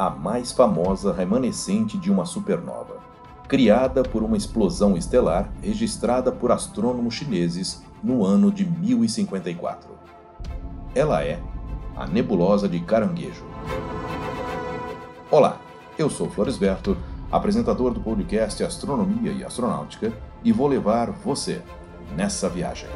a mais famosa remanescente de uma supernova, criada por uma explosão estelar registrada por astrônomos chineses no ano de 1054. Ela é a nebulosa de Caranguejo. Olá, eu sou Floresberto, apresentador do podcast Astronomia e Astronáutica, e vou levar você nessa viagem.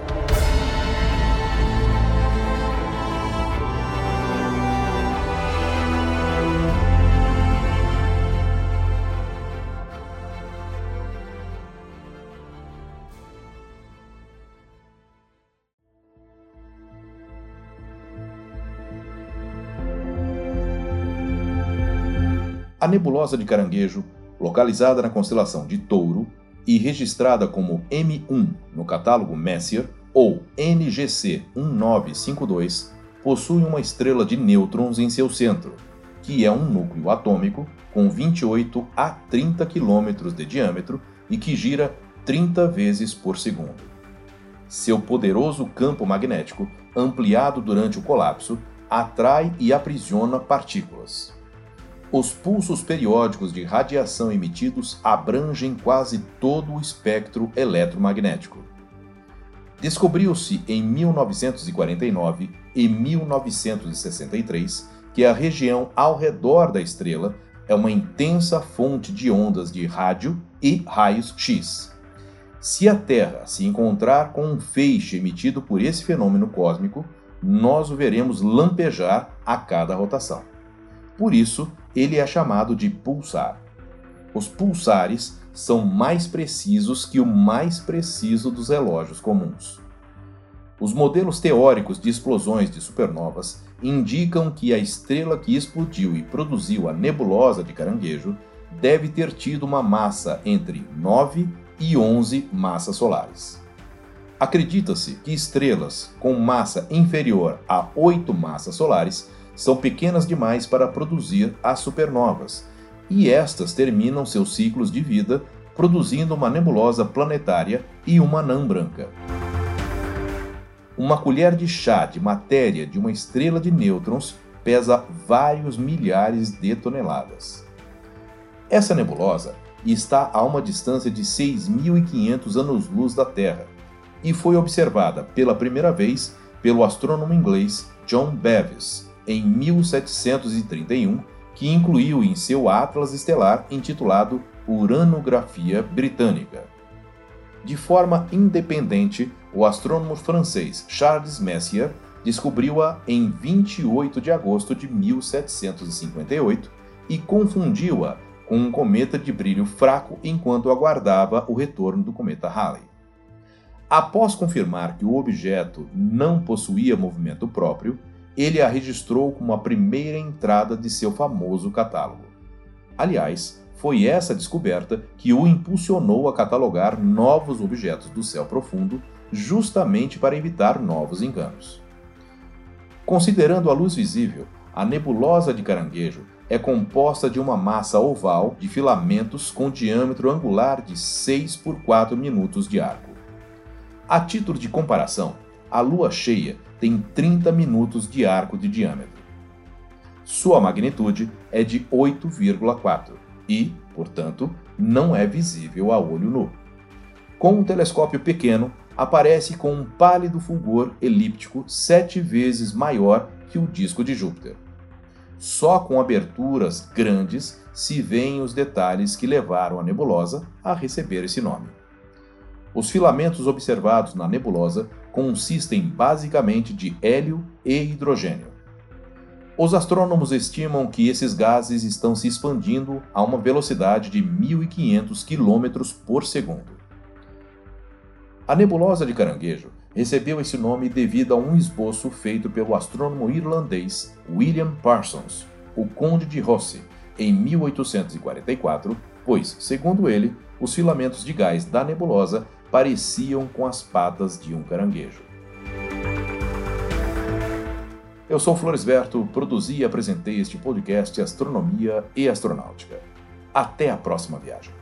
A nebulosa de Caranguejo, localizada na constelação de Touro e registrada como M1 no catálogo Messier ou NGC 1952, possui uma estrela de nêutrons em seu centro, que é um núcleo atômico com 28 a 30 km de diâmetro e que gira 30 vezes por segundo. Seu poderoso campo magnético, ampliado durante o colapso, atrai e aprisiona partículas. Os pulsos periódicos de radiação emitidos abrangem quase todo o espectro eletromagnético. Descobriu-se em 1949 e 1963 que a região ao redor da estrela é uma intensa fonte de ondas de rádio e raios X. Se a Terra se encontrar com um feixe emitido por esse fenômeno cósmico, nós o veremos lampejar a cada rotação. Por isso, ele é chamado de pulsar. Os pulsares são mais precisos que o mais preciso dos relógios comuns. Os modelos teóricos de explosões de supernovas indicam que a estrela que explodiu e produziu a nebulosa de Caranguejo deve ter tido uma massa entre 9 e 11 massas solares. Acredita-se que estrelas com massa inferior a 8 massas solares são pequenas demais para produzir as supernovas, e estas terminam seus ciclos de vida produzindo uma nebulosa planetária e uma anã branca. Uma colher de chá de matéria de uma estrela de nêutrons pesa vários milhares de toneladas. Essa nebulosa está a uma distância de 6.500 anos-luz da Terra e foi observada pela primeira vez pelo astrônomo inglês John Bevis em 1731, que incluiu em seu atlas estelar intitulado Uranografia Britânica. De forma independente, o astrônomo francês Charles Messier descobriu-a em 28 de agosto de 1758 e confundiu-a com um cometa de brilho fraco enquanto aguardava o retorno do cometa Halley. Após confirmar que o objeto não possuía movimento próprio, ele a registrou como a primeira entrada de seu famoso catálogo. Aliás, foi essa descoberta que o impulsionou a catalogar novos objetos do céu profundo, justamente para evitar novos enganos. Considerando a luz visível, a nebulosa de Caranguejo é composta de uma massa oval de filamentos com diâmetro angular de 6 por 4 minutos de arco. A título de comparação, a lua cheia tem 30 minutos de arco de diâmetro. Sua magnitude é de 8,4 e, portanto, não é visível a olho nu. Com um telescópio pequeno, aparece com um pálido fulgor elíptico sete vezes maior que o disco de Júpiter. Só com aberturas grandes se veem os detalhes que levaram a nebulosa a receber esse nome. Os filamentos observados na nebulosa consistem basicamente de hélio e hidrogênio. Os astrônomos estimam que esses gases estão se expandindo a uma velocidade de 1.500 km por segundo. A nebulosa de Caranguejo recebeu esse nome devido a um esboço feito pelo astrônomo irlandês William Parsons, o Conde de Rosse, em 1844, pois, segundo ele, os filamentos de gás da nebulosa pareciam com as patas de um caranguejo. Eu sou Floresberto, produzi e apresentei este podcast Astronomia e Astronáutica. Até a próxima viagem.